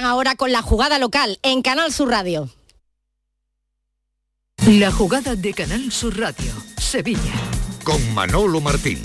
ahora con la jugada local en Canal Sur Radio. La jugada de Canal Sur Radio, Sevilla. Con Manolo Martín.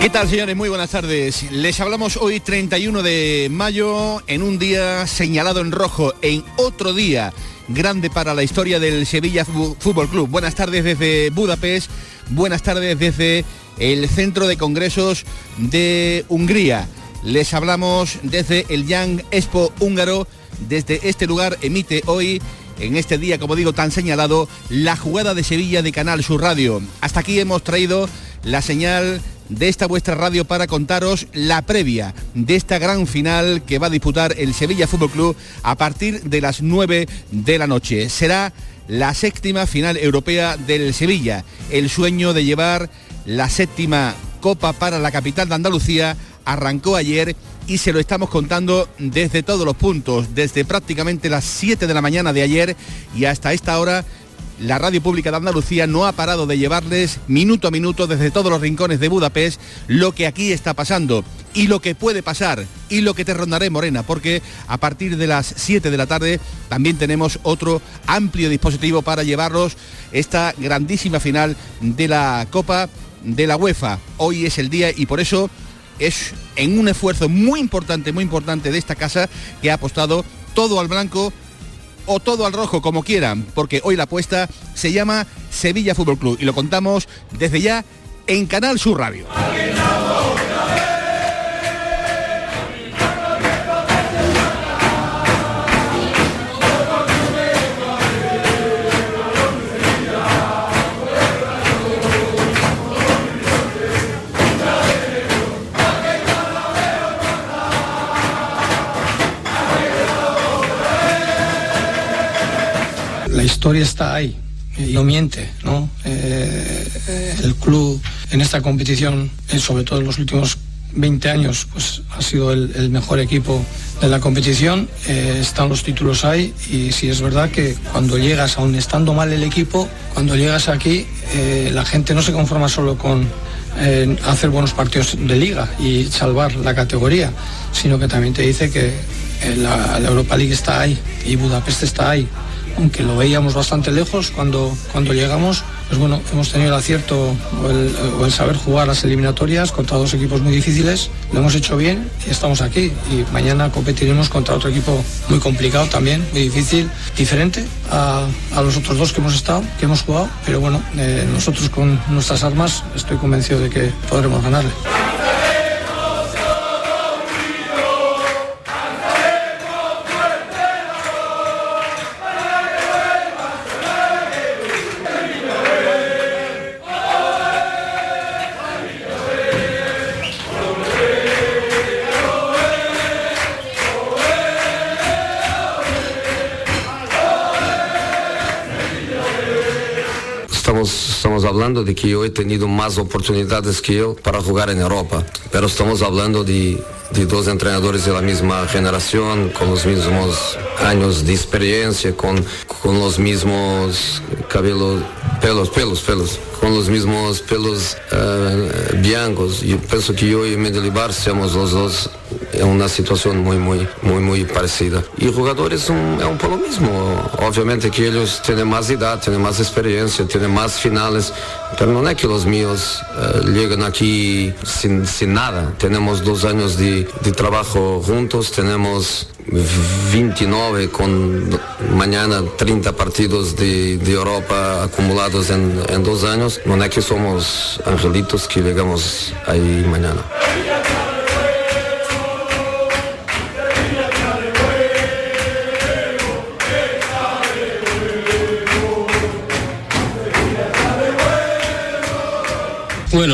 ¿Qué tal señores? Muy buenas tardes. Les hablamos hoy 31 de mayo en un día señalado en rojo, en otro día grande para la historia del Sevilla Fútbol Club. Buenas tardes desde Budapest, buenas tardes desde el Centro de Congresos de Hungría. Les hablamos desde el Young Expo húngaro. Desde este lugar emite hoy en este día, como digo, tan señalado, la jugada de Sevilla de Canal Sur Radio. Hasta aquí hemos traído la señal de esta vuestra radio para contaros la previa de esta gran final que va a disputar el Sevilla Fútbol Club a partir de las 9 de la noche. Será la séptima final europea del Sevilla, el sueño de llevar la séptima copa para la capital de Andalucía arrancó ayer y se lo estamos contando desde todos los puntos, desde prácticamente las 7 de la mañana de ayer y hasta esta hora la Radio Pública de Andalucía no ha parado de llevarles minuto a minuto desde todos los rincones de Budapest lo que aquí está pasando y lo que puede pasar y lo que te rondaré Morena, porque a partir de las 7 de la tarde también tenemos otro amplio dispositivo para llevarlos esta grandísima final de la Copa de la UEFA. Hoy es el día y por eso es en un esfuerzo muy importante, muy importante de esta casa que ha apostado todo al blanco o todo al rojo, como quieran, porque hoy la apuesta se llama Sevilla Fútbol Club y lo contamos desde ya en Canal Sur Radio. Historia está ahí y no miente, ¿no? Eh, el club en esta competición, eh, sobre todo en los últimos 20 años, pues ha sido el, mejor equipo de la competición, eh, están los títulos ahí y si es verdad que cuando llegas, aún estando mal el equipo, cuando llegas aquí, la gente no se conforma solo con hacer buenos partidos de liga y salvar la categoría, sino que también te dice que la Europa League está ahí y Budapest está ahí aunque lo veíamos bastante lejos cuando, cuando llegamos, pues bueno, hemos tenido el acierto o el, saber jugar las eliminatorias contra dos equipos muy difíciles, lo hemos hecho bien y estamos aquí. Y mañana competiremos contra otro equipo muy complicado también, muy difícil, diferente a, los otros dos que hemos estado, que hemos jugado, pero bueno, eh, nosotros con nuestras armas estoy convencido de que podremos ganarle. Hablando de que yo he tenido más oportunidades que él para jugar en Europa, pero estamos hablando de, de dos entrenadores de la misma generación, con los mismos años de experiencia, con, con los mismos cabellos, pelos, pelos, pelos, con los mismos pelos uh, blancos. Yo pienso que yo y Mendelibar somos los dos en una situación muy, muy, muy, muy parecida. Y jugadores son, es un poco lo mismo. Obviamente que ellos tienen más edad, tienen más experiencia, tienen más finales, pero no es que los míos uh, llegan aquí sin, sin nada. Tenemos dos años de, de trabajo juntos, tenemos 29 con mañana 30 partidos de, de Europa acumulados en, en, dos años. No es que somos angelitos que llegamos ahí mañana.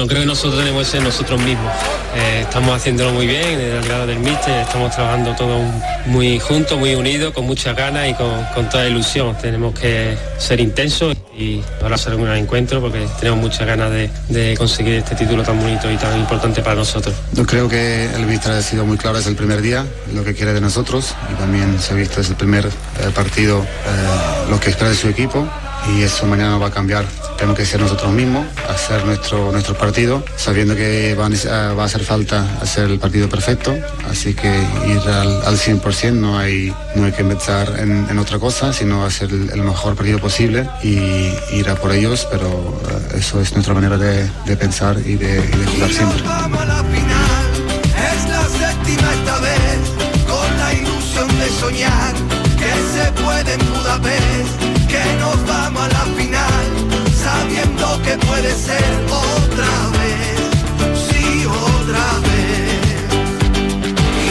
Creo que nosotros tenemos que ser nosotros mismos. Eh, estamos haciéndolo muy bien en el grado del míster, estamos trabajando todos muy juntos, muy unidos, con mucha ganas y con, toda ilusión. Tenemos que ser intensos y ahora será un encuentro porque tenemos muchas ganas de, conseguir este título tan bonito y tan importante para nosotros. Yo creo que el míster ha sido muy claro desde el primer día lo que quiere de nosotros y también se ha visto desde el primer eh, partido eh, lo que espera de su equipo y eso mañana va a cambiar. Tenemos que ser nosotros mismos, hacer nuestro, nuestro partido, sabiendo que va a, va a hacer falta hacer el partido perfecto, así que ir al, al 100% no hay, no hay que empezar en, otra cosa, sino hacer el, mejor partido posible y ir a por ellos, pero eh, eso es nuestra manera de, pensar y de, y jugar siempre. Que nos vamos a la final, sabiendo que puede ser otra vez, sí, otra vez.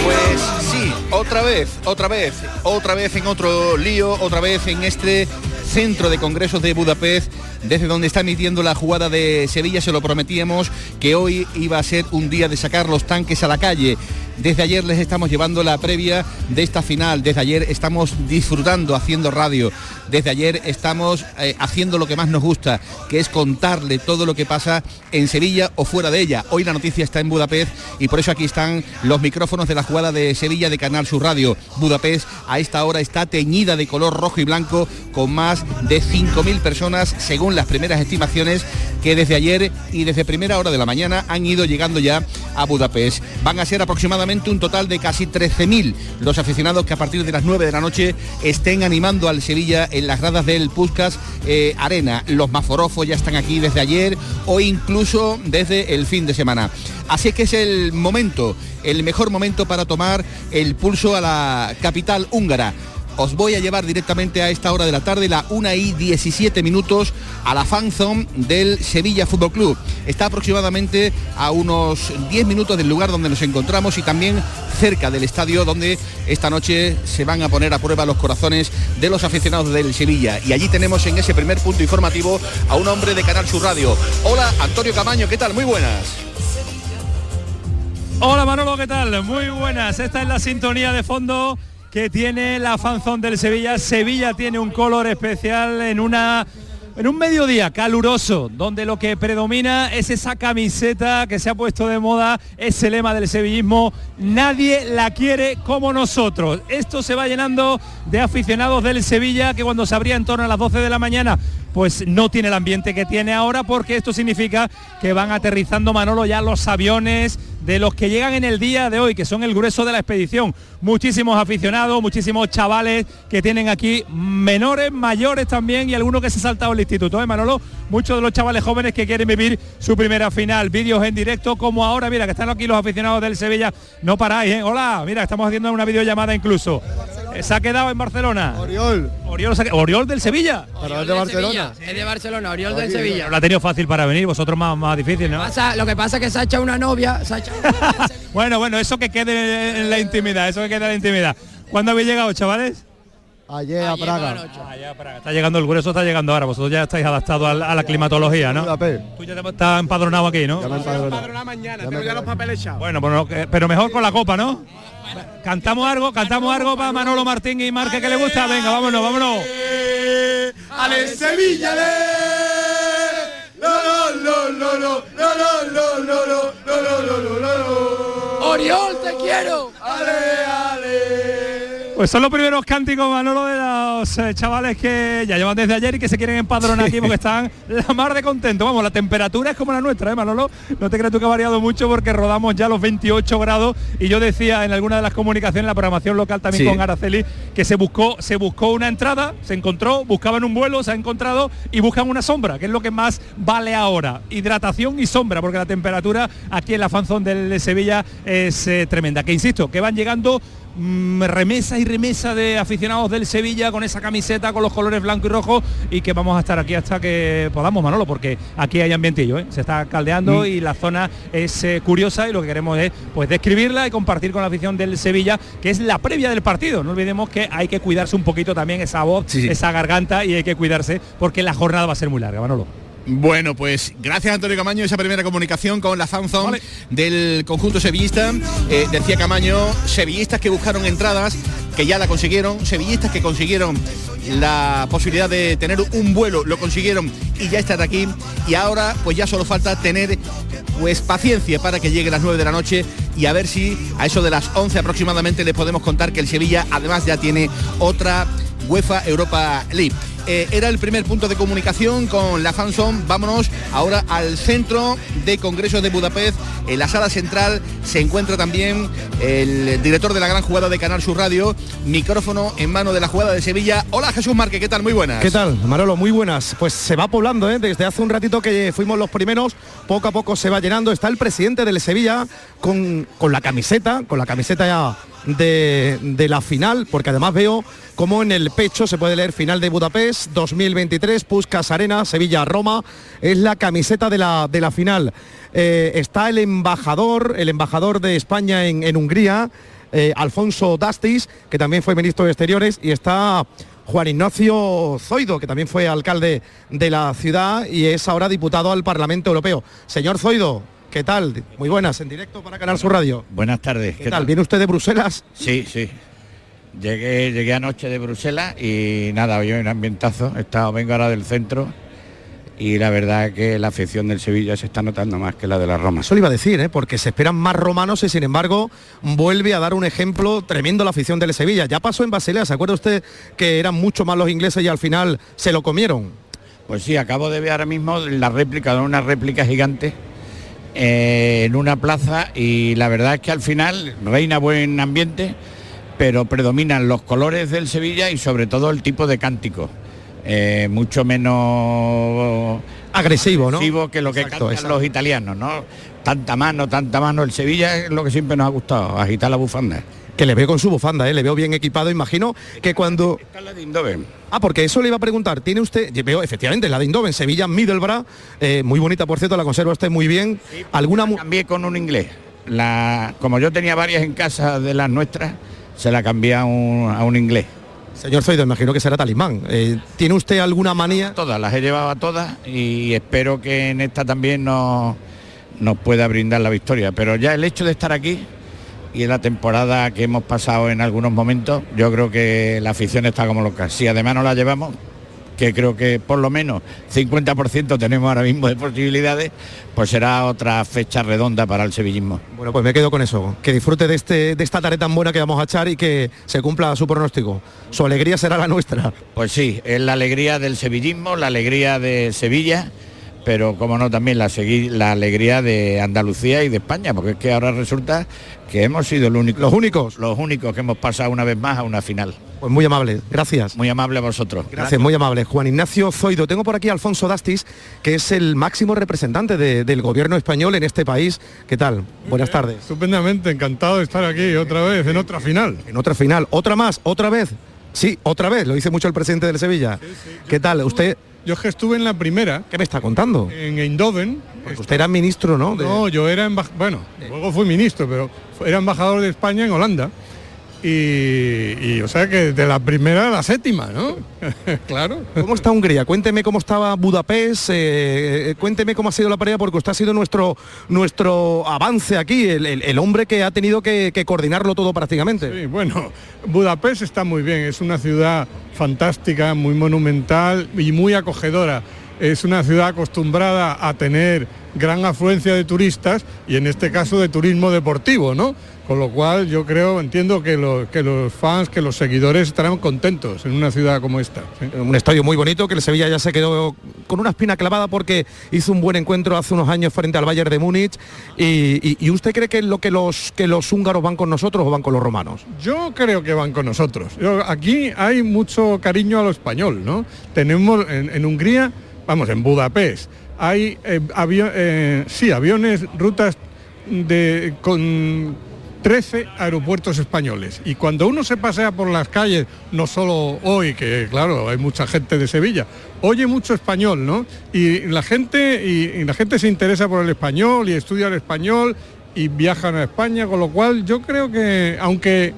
Pues sí, otra vez, otra vez, otra vez en otro lío, otra vez en este centro de congresos de Budapest, desde donde está emitiendo la jugada de Sevilla, se lo prometíamos que hoy iba a ser un día de sacar los tanques a la calle. Desde ayer les estamos llevando la previa de esta final. Desde ayer estamos disfrutando haciendo radio. Desde ayer estamos eh, haciendo lo que más nos gusta, que es contarle todo lo que pasa en Sevilla o fuera de ella. Hoy la noticia está en Budapest y por eso aquí están los micrófonos de la jugada de Sevilla de Canal Sur Radio. Budapest a esta hora está teñida de color rojo y blanco con más de 5.000 personas según las primeras estimaciones que desde ayer y desde primera hora de la mañana han ido llegando ya a Budapest. Van a ser aproximadamente un total de casi 13.000 los aficionados que a partir de las 9 de la noche estén animando al Sevilla en las gradas del Puskas eh, Arena. Los maforofos ya están aquí desde ayer o incluso desde el fin de semana. Así que es el momento, el mejor momento para tomar el pulso a la capital húngara os voy a llevar directamente a esta hora de la tarde, la 1 y 17 minutos, a la fanzone del Sevilla Fútbol Club. Está aproximadamente a unos 10 minutos del lugar donde nos encontramos y también cerca del estadio donde esta noche se van a poner a prueba los corazones de los aficionados del Sevilla. Y allí tenemos en ese primer punto informativo a un hombre de Canal Sur Radio. Hola, Antonio Camaño, ¿qué tal? Muy buenas. Hola Manolo, ¿qué tal? Muy buenas. Esta es la sintonía de fondo que tiene la fanzón del Sevilla. Sevilla tiene un color especial en una en un mediodía caluroso, donde lo que predomina es esa camiseta que se ha puesto de moda, ese lema del sevillismo, nadie la quiere como nosotros. Esto se va llenando de aficionados del Sevilla que cuando se abría en torno a las 12 de la mañana pues no tiene el ambiente que tiene ahora porque esto significa que van aterrizando Manolo ya los aviones de los que llegan en el día de hoy, que son el grueso de la expedición. Muchísimos aficionados, muchísimos chavales que tienen aquí menores, mayores también y algunos que se han saltado el instituto. ¿eh, Manolo? Muchos de los chavales jóvenes que quieren vivir su primera final. Vídeos en directo como ahora, mira, que están aquí los aficionados del Sevilla. No paráis, ¿eh? Hola, mira, estamos haciendo una videollamada incluso. Se ha quedado en Barcelona. Oriol. Oriol, del Sevilla. Oriol de Barcelona. Es de Barcelona, Oriol del Sevilla. Lo ha tenido fácil para venir, vosotros más, más difícil, ¿no? lo que pasa es que se ha echado una novia. bueno, bueno, eso que quede en la intimidad, eso que quede en la intimidad. ¿Cuándo habéis llegado, chavales? Ayer, a Praga. Está llegando el grueso, está llegando ahora. Vosotros ya estáis adaptados a, la, climatología, ¿no? Tú ya estás empadronado aquí, ¿no? Ya me empadronado mañana, tengo ya los papeles echados. Bueno, bueno, pero mejor con la copa, ¿no? Cantamos algo, cantamos algo para Manolo Martín y Marque que le gusta. Venga, vámonos, vámonos. Ale Sevilla le. Oriol, te quiero. Ale, ale. Pues son los primeros cánticos, Manolo, de los eh, chavales que ya llevan desde ayer y que se quieren empadronar aquí porque están la mar de contento. Vamos, la temperatura es como la nuestra, ¿eh, Manolo? No te creas tú que ha variado mucho porque rodamos ya los 28 grados y yo decía en alguna de las comunicaciones, la programación local también con Araceli, que se buscó, se buscó una entrada, se encontró, buscaban un vuelo, se ha encontrado y buscan una sombra, que es lo que más vale ahora. Hidratación y sombra, porque la temperatura aquí en la fanzón del Sevilla es eh, tremenda. Que insisto, que van llegando Mm, remesa y remesa de aficionados del Sevilla con esa camiseta con los colores blanco y rojo y que vamos a estar aquí hasta que podamos, Manolo, porque aquí hay ambientillo, ¿eh? se está caldeando mm. y la zona es eh, curiosa y lo que queremos es pues describirla y compartir con la afición del Sevilla, que es la previa del partido. No olvidemos que hay que cuidarse un poquito también esa voz, esa garganta y hay que cuidarse porque la jornada va a ser muy larga, Manolo. Bueno, pues gracias Antonio Camaño, esa primera comunicación con la fanzone del conjunto sevillista. Eh, decía Camaño, sevillistas que buscaron entradas, que ya la consiguieron, sevillistas que consiguieron la posibilidad de tener un vuelo, lo consiguieron y ya están aquí. Y ahora pues ya solo falta tener pues paciencia para que llegue las 9 de la noche y a ver si a eso de las 11 aproximadamente les podemos contar que el Sevilla además ya tiene otra UEFA Europa League. Eh, era el primer punto de comunicación con la Fanson. Vámonos ahora al centro de Congresos de Budapest. En la sala central se encuentra también el director de la gran jugada de Canal Sur Radio. Micrófono en mano de la jugada de Sevilla. Hola Jesús Marque, ¿qué tal? Muy buenas. ¿Qué tal, Manolo? Muy buenas. Pues se va poblando, ¿eh? Desde hace un ratito que fuimos los primeros, poco a poco se va llenando. Está el presidente del Sevilla con, con la camiseta, con la camiseta ya de, de, la final, porque además veo como en el pecho se puede leer final de Budapest 2023, Puskas Arena, Sevilla, Roma, es la camiseta de la, de la final. Eh, está el embajador, el embajador de España en, en Hungría, eh, Alfonso Dastis, que también fue ministro de Exteriores, y está Juan Ignacio Zoido, que también fue alcalde de la ciudad y es ahora diputado al Parlamento Europeo. Señor Zoido, ¿Qué tal? Muy buenas, en directo para Canal Sur Radio. Buenas tardes. ¿Qué, tal? ¿Viene usted de Bruselas? Sí, sí. Llegué, llegué anoche de Bruselas y nada, hoy un ambientazo. He estado, vengo ahora del centro y la verdad que la afición del Sevilla se está notando más que la de la Roma. Eso le iba a decir, ¿eh? porque se esperan más romanos y sin embargo vuelve a dar un ejemplo tremendo la afición del Sevilla. Ya pasó en Basilea, ¿se acuerda usted que eran mucho más los ingleses y al final se lo comieron? Pues sí, acabo de ver ahora mismo la réplica, de una réplica gigante en una plaza y la verdad es que al final reina buen ambiente, pero predominan los colores del Sevilla y sobre todo el tipo de cántico. Eh, mucho menos agresivo, ¿no? agresivo que lo que Exacto, cantan exacto. los italianos, ¿no? Tanta mano, tanta mano. El Sevilla es lo que siempre nos ha gustado, agitar la bufanda. Que le veo con su bufanda, ¿eh? le veo bien equipado, imagino que cuando... Está la de Indoven. Ah, porque eso le iba a preguntar, ¿tiene usted, veo efectivamente la de Indoven, Sevilla Middlesbrough, eh, muy bonita por cierto, la conserva usted muy bien, alguna... mu- Cambié con un inglés. La, como yo tenía varias en casa de las nuestras, se la cambié a un, a un inglés. Señor Zoido, imagino que será talismán. Eh, ¿Tiene usted alguna manía? Todas, las he llevado a todas y espero que en esta también nos, nos pueda brindar la victoria. Pero ya el hecho de estar aquí y en la temporada que hemos pasado en algunos momentos, yo creo que la afición está como loca. Si además no la llevamos, que creo que por lo menos 50% tenemos ahora mismo de posibilidades, pues será otra fecha redonda para el sevillismo. Bueno, pues me quedo con eso. Que disfrute de, este, de esta tarea tan buena que vamos a echar y que se cumpla su pronóstico. Su alegría será la nuestra. Pues sí, es la alegría del sevillismo, la alegría de Sevilla, pero como no también la, segui- la alegría de Andalucía y de España, porque es que ahora resulta que hemos sido los únicos, los únicos, los únicos que hemos pasado una vez más a una final. Pues muy amable, gracias. Muy amable a vosotros. Gracias, muy amable. Juan Ignacio Zoido. Tengo por aquí a Alfonso Dastis, que es el máximo representante de- del gobierno español en este país. ¿Qué tal? Buenas tardes. Estupendamente, encantado de estar aquí otra vez, en otra final. En otra final, otra más, otra vez. Sí, otra vez, lo dice mucho el presidente del Sevilla. ¿Qué tal? Usted, Yo es que estuve en la primera, ¿qué me está contando? en Eindhoven. Porque usted era ministro, ¿no? De- No, yo era embajador, bueno, luego fui ministro, pero era embajador de España en Holanda. Y, y, o sea que de la primera a la séptima, ¿no? claro. ¿Cómo está Hungría? Cuénteme cómo estaba Budapest, eh, eh, cuénteme cómo ha sido la pelea, porque usted ha sido nuestro, nuestro avance aquí, el, el- el hombre que ha tenido que, que coordinarlo todo prácticamente. Sí, bueno, Budapest está muy bien, es una ciudad fantástica, muy monumental y muy acogedora. Es una ciudad acostumbrada a tener gran afluencia de turistas y en este caso de turismo deportivo, ¿no? Con lo cual yo creo, entiendo que, lo- que los fans, que los seguidores estarán contentos en una ciudad como esta. ¿sí? Un estadio muy bonito que el Sevilla ya se quedó con una espina clavada porque hizo un buen encuentro hace unos años frente al Bayern de Múnich. Y, y- y usted cree que lo que los que los húngaros van con nosotros o van con los romanos? Yo creo que van con nosotros. Yo- aquí hay mucho cariño a lo español, ¿no? Tenemos en, en Hungría, vamos, en Budapest, hay eh, avio- eh, sí, aviones, rutas de, con 13 aeropuertos españoles. Y cuando uno se pasea por las calles, no solo hoy, que claro, hay mucha gente de Sevilla, oye mucho español, ¿no? Y la gente, y, la gente se interesa por el español y estudia el español y viajan a España, con lo cual yo creo que, aunque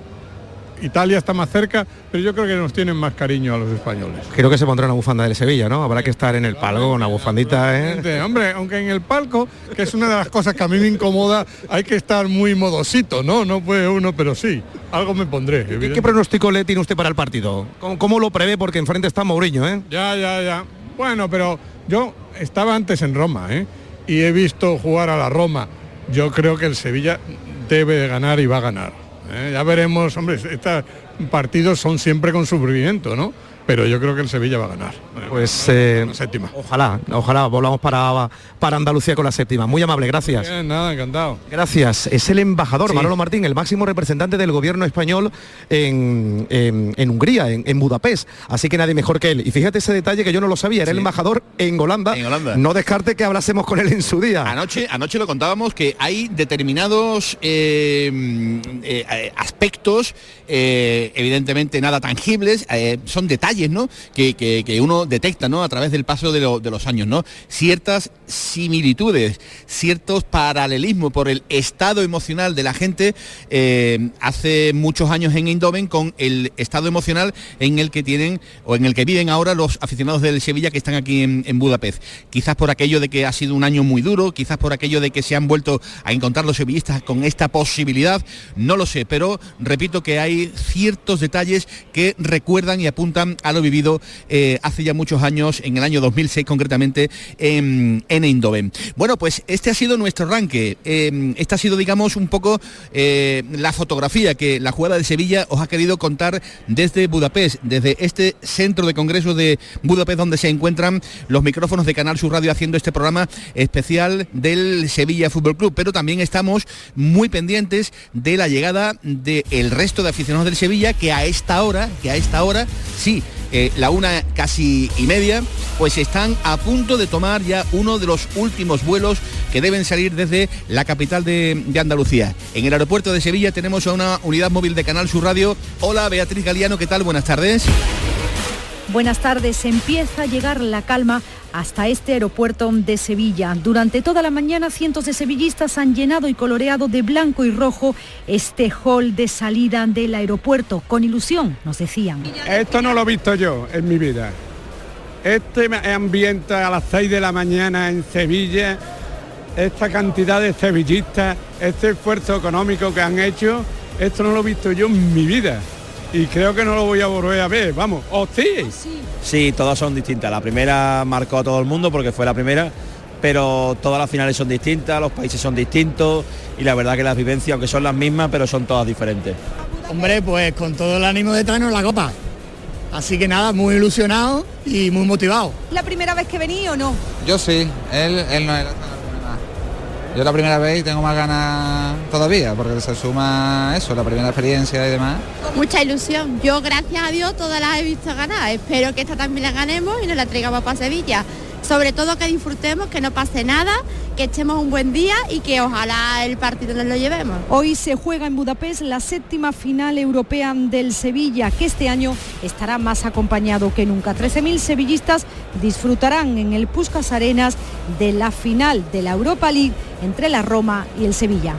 Italia está más cerca, pero yo creo que nos tienen más cariño a los españoles. Creo que se pondrá una bufanda del Sevilla, ¿no? Habrá que estar en el palco con una bufandita, ¿eh? Hombre, aunque en el palco, que es una de las cosas que a mí me incomoda, hay que estar muy modosito, ¿no? No puede uno, pero sí, algo me pondré. ¿Qué, pronóstico le tiene usted para el partido? ¿Cómo, cómo lo prevé? Porque enfrente está Mourinho, ¿eh? Ya, ya, ya. Bueno, pero yo estaba antes en Roma, ¿eh? Y he visto jugar a la Roma. Yo creo que el Sevilla debe de ganar y va a ganar. ¿Eh? Ya veremos, hombre, estos partidos son siempre con sufrimiento, ¿no? Pero yo creo que el Sevilla va a ganar. Pues eh, La séptima. ojalá, ojalá volvamos para, para Andalucía con la séptima. Muy amable, gracias. Bien, nada, encantado. Gracias. Es el embajador Sí. Manolo Martín, el máximo representante del gobierno español en, en- en Hungría, en, en Budapest. Así que nadie mejor que él. Y fíjate ese detalle que yo no lo sabía, era el embajador en Holanda. En Holanda. No descarte que hablásemos con él en su día. Anoche, anoche lo contábamos que hay determinados eh, eh, eh, aspectos, eh, evidentemente nada tangibles, eh, son detalles, ¿no? Que, uno detecta, ¿no? A través del paso de los años, ¿no? Ciertas similitudes, ciertos paralelismos por el estado emocional de la gente eh, hace muchos años en Eindhoven con el estado emocional en el que tienen o en el que viven ahora los aficionados del Sevilla que están aquí en, en Budapest. Quizás por aquello de que ha sido un año muy duro, quizás por aquello de que se han vuelto a encontrar los sevillistas con esta posibilidad, no lo sé, pero repito que hay ciertos detalles que recuerdan y apuntan a lo vivido eh, hace ya muchos años, en el año 2006 concretamente, en, en Eindhoven. Bueno, pues este ha sido nuestro arranque. Eh, esta ha sido, digamos, un poco eh, la fotografía que la jugada de Sevilla os ha querido contar desde Budapest, desde este centro de congresos de Budapest donde se encuentran los micrófonos de Canal Sur Radio haciendo este programa especial del Sevilla Fútbol Club. Pero también estamos muy pendientes de la llegada del resto de aficionados del Sevilla que a esta hora, que a esta hora, sí, eh, la una casi y media, pues están a punto de tomar ya uno de los últimos vuelos que deben salir desde la capital de, de Andalucía. En el aeropuerto de Sevilla tenemos a una unidad móvil de Canal Sur Radio. Hola Beatriz Galeano, ¿qué tal? Buenas tardes. Buenas tardes. Empieza a llegar la calma hasta este aeropuerto de Sevilla. Durante toda la mañana cientos de sevillistas han llenado y coloreado de blanco y rojo este hall de salida del aeropuerto. Con ilusión, nos decían. Esto no lo he visto yo en mi vida. Este ambiente a las 6 de la mañana en Sevilla, esta cantidad de sevillistas, este esfuerzo económico que han hecho, esto no lo he visto yo en mi vida. Y creo que no lo voy a volver a ver, vamos. ¿O sí? Sí, todas son distintas. La primera marcó a todo el mundo porque fue la primera, pero todas las finales son distintas, los países son distintos y la verdad que las vivencias, aunque son las mismas, pero son todas diferentes. Hombre, pues con todo el ánimo de traernos la copa. Así que nada, muy ilusionado y muy motivado. ¿La primera vez que vení o no? Yo sí, él, él no es la primera. Yo la primera vez y tengo más ganas todavía, porque se suma eso, la primera experiencia y demás. Mucha ilusión. Yo, gracias a Dios, todas las he visto ganar. Espero que esta también la ganemos y nos la traigamos para Sevilla. Sobre todo que disfrutemos, que no pase nada, que echemos un buen día y que ojalá el partido nos lo llevemos. Hoy se juega en Budapest la séptima final europea del Sevilla, que este año estará más acompañado que nunca. 13.000 sevillistas disfrutarán en el Puskas Arenas de la final de la Europa League entre la Roma y el Sevilla.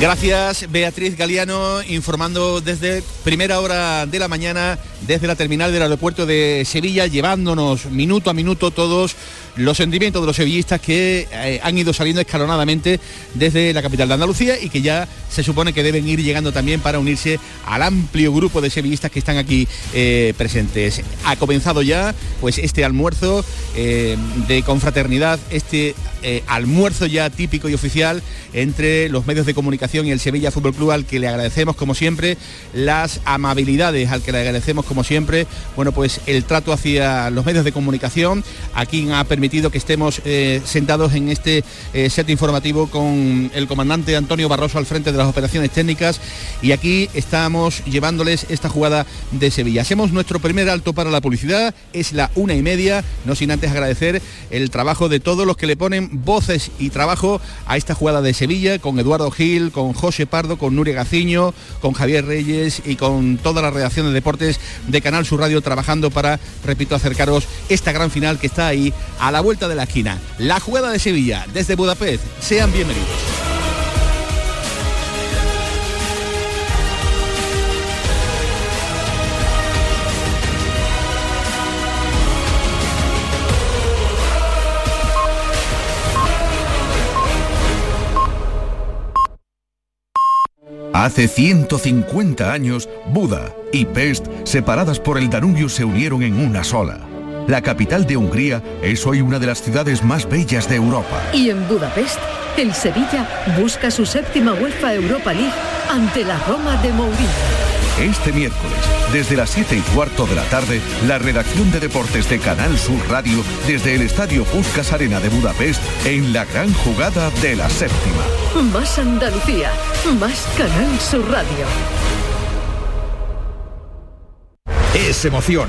Gracias Beatriz Galeano informando desde primera hora de la mañana desde la terminal del aeropuerto de Sevilla llevándonos minuto a minuto todos los sentimientos de los sevillistas que eh, han ido saliendo escalonadamente desde la capital de Andalucía y que ya se supone que deben ir llegando también para unirse al amplio grupo de sevillistas que están aquí eh, presentes. Ha comenzado ya pues este almuerzo eh, de confraternidad, este almuerzo ya típico y oficial entre los medios de comunicación y el Sevilla Fútbol Club al que le agradecemos como siempre las amabilidades, al que le agradecemos como siempre, bueno pues el trato hacia los medios de comunicación, a quien ha permitido que estemos eh, sentados en este eh, set informativo con el comandante Antonio Barroso al frente de las operaciones técnicas y aquí estamos llevándoles esta jugada de Sevilla. Hacemos nuestro primer alto para la publicidad, es la una y media, no sin antes agradecer el trabajo de todos los que le ponen voces y trabajo a esta jugada de Sevilla, con Eduardo Gil, con José Pardo, con Nuria Gaciño, con Javier Reyes y con toda la redacción de deportes de Canal Sur Radio trabajando para, repito, acercaros esta gran final que está ahí a la la vuelta de la esquina. La jugada de Sevilla desde Budapest. Sean bienvenidos. Hace 150 años, Buda y Pest, separadas por el Danubio, se unieron en una sola la capital de Hungría es hoy una de las ciudades más bellas de Europa. Y en Budapest, el Sevilla busca su séptima UEFA Europa League ante la Roma de Mourinho. Este miércoles, desde las 7 y cuarto de la tarde, la redacción de deportes de Canal Sur Radio desde el Estadio Puskas Arena de Budapest en la gran jugada de la séptima. Más Andalucía, más Canal Sur Radio. Es emoción,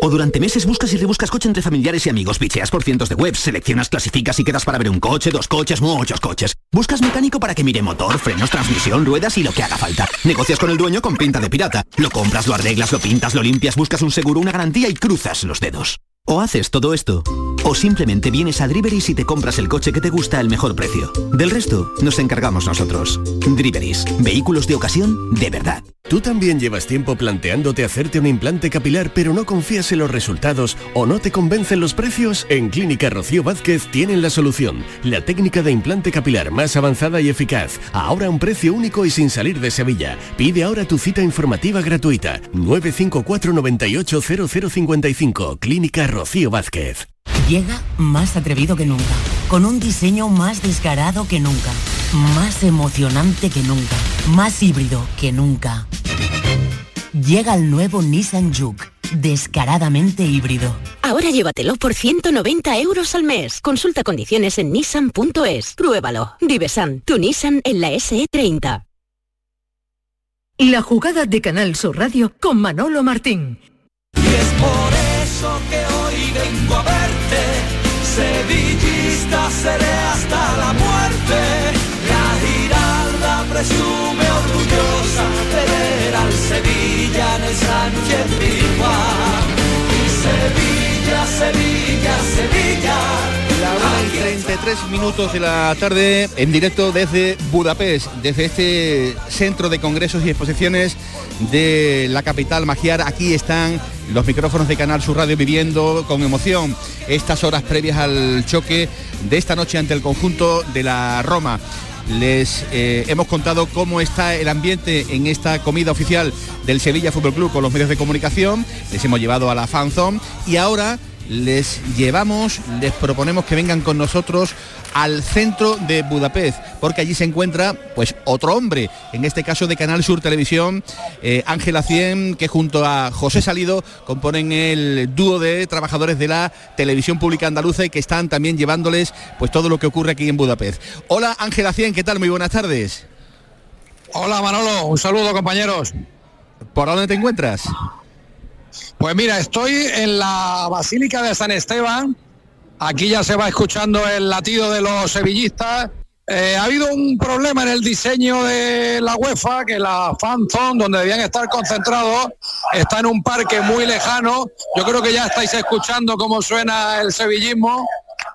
O durante meses buscas y rebuscas coche entre familiares y amigos, bicheas por cientos de webs, seleccionas, clasificas y quedas para ver un coche, dos coches, muchos coches. Buscas mecánico para que mire motor, frenos, transmisión, ruedas y lo que haga falta. Negocias con el dueño con pinta de pirata. Lo compras, lo arreglas, lo pintas, lo limpias, buscas un seguro, una garantía y cruzas los dedos. O haces todo esto, o simplemente vienes a Driveris y te compras el coche que te gusta al mejor precio. Del resto, nos encargamos nosotros. Driveris, vehículos de ocasión de verdad. ¿Tú también llevas tiempo planteándote hacerte un implante capilar pero no confías en los resultados o no te convencen los precios? En Clínica Rocío Vázquez tienen la solución. La técnica de implante capilar más avanzada y eficaz. Ahora un precio único y sin salir de Sevilla. Pide ahora tu cita informativa gratuita. 954 98 0055. Clínica Rocío Vázquez. Llega más atrevido que nunca, con un diseño más descarado que nunca, más emocionante que nunca, más híbrido que nunca. Llega el nuevo Nissan Juke, descaradamente híbrido. Ahora llévatelo por 190 euros al mes. Consulta condiciones en nissan.es. Pruébalo. Divesan, tu Nissan en la SE30. La jugada de Canal Sur Radio con Manolo Martín. Por eso que hoy vengo a verte, sevillista seré hasta la muerte. La giralda presume Sevilla en el Sánchez Pizjuán. Sevilla, Sevilla, Sevilla. La una y 33 minutos de la tarde en directo desde Budapest, desde este centro de congresos y exposiciones de la capital magiar. Aquí están los micrófonos de Canal Sur Radio viviendo con emoción estas horas previas al choque de esta noche ante el conjunto de la Roma. Les eh, hemos contado cómo está el ambiente en esta comida oficial del Sevilla Fútbol Club con los medios de comunicación. Les hemos llevado a la fanzone y ahora les llevamos, les proponemos que vengan con nosotros al centro de Budapest, porque allí se encuentra pues otro hombre, en este caso de Canal Sur Televisión, eh, Ángela Cien, que junto a José Salido componen el dúo de trabajadores de la televisión pública andaluza y que están también llevándoles pues todo lo que ocurre aquí en Budapest. Hola Ángela Cien, ¿qué tal? Muy buenas tardes. Hola Manolo, un saludo compañeros. ¿Por dónde te encuentras? Pues mira, estoy en la Basílica de San Esteban. Aquí ya se va escuchando el latido de los sevillistas. Eh, ha habido un problema en el diseño de la UEFA, que la fan zone, donde debían estar concentrados, está en un parque muy lejano. Yo creo que ya estáis escuchando cómo suena el sevillismo.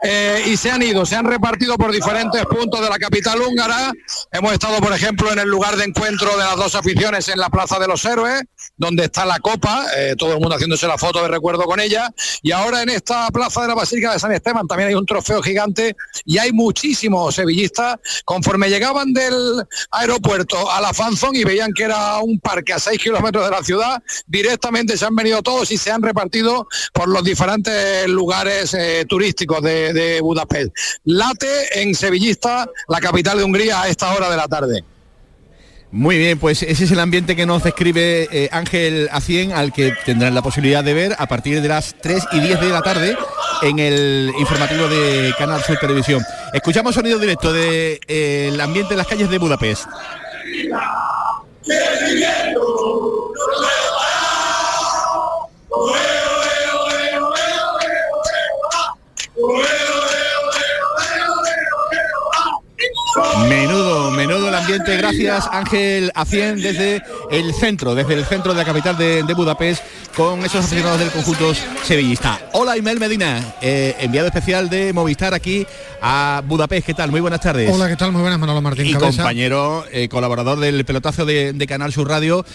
Eh, y se han ido, se han repartido por diferentes puntos de la capital húngara. Hemos estado, por ejemplo, en el lugar de encuentro de las dos aficiones en la Plaza de los Héroes, donde está la copa, eh, todo el mundo haciéndose la foto de recuerdo con ella. Y ahora en esta Plaza de la Basílica de San Esteban también hay un trofeo gigante y hay muchísimos sevillistas. Conforme llegaban del aeropuerto a la Fanzón y veían que era un parque a 6 kilómetros de la ciudad, directamente se han venido todos y se han repartido por los diferentes lugares eh, turísticos de, de Budapest. Late en Sevillista, la capital de Hungría, a esta hora de la tarde. Muy bien, pues ese es el ambiente que nos describe eh, Ángel Acien, al que tendrán la posibilidad de ver a partir de las 3 y 10 de la tarde en el informativo de Canal Sur Televisión. Escuchamos sonido directo del de, eh, ambiente de las calles de Budapest. Menudo, menudo el ambiente. Gracias Ángel Acien desde el centro, desde el centro de la capital de, de Budapest con esos aficionados del conjunto sevillista. Hola Imel Medina, eh, enviado especial de Movistar aquí a Budapest. ¿Qué tal? Muy buenas tardes. Hola, ¿qué tal? Muy buenas, Manolo Martín y Cabeza. compañero, eh, colaborador del pelotazo de, de Canal Sur Radio.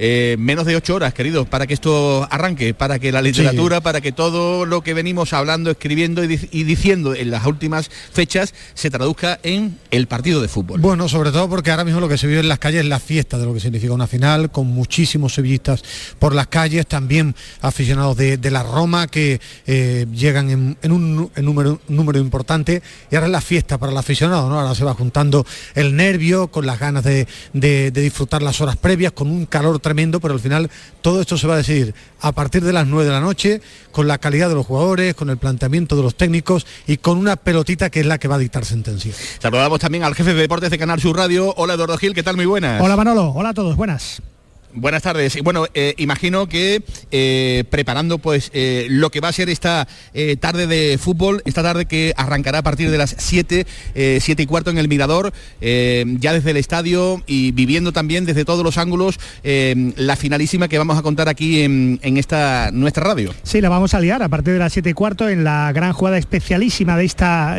Eh, menos de ocho horas, queridos, para que esto arranque, para que la literatura, sí. para que todo lo que venimos hablando, escribiendo y, y, diciendo en las últimas fechas se traduzca en el partido de fútbol. Bueno, sobre todo porque ahora mismo lo que se vive en las calles es la fiesta de lo que significa una final, con muchísimos sevillistas por las calles, también aficionados de, de la Roma que eh, llegan en, en, un, en número, importante y ahora es la fiesta para el aficionado, ¿no? Ahora se va juntando el nervio con las ganas de, de, de disfrutar las horas previas, con un calor tremendo, pero al final todo esto se va a decidir a partir de las 9 de la noche, con la calidad de los jugadores, con el planteamiento de los técnicos y con una pelotita que es la que va a dictar sentencia. Saludamos también al jefe de deportes de Canal Sur Radio. Hola Eduardo Gil, ¿qué tal? Muy buenas. Hola Manolo, hola a todos, buenas. Buenas tardes. Bueno, eh, imagino que eh, preparando pues eh, lo que va a ser esta tarde de fútbol, esta tarde que arrancará a partir de las 7, 7 y cuarto en el Mirador, ya desde el estadio y viviendo también desde todos los ángulos la finalísima que vamos a contar aquí en, esta nuestra radio. Sí, la vamos a liar a partir de las 7 y cuarto en la gran jugada especialísima de esta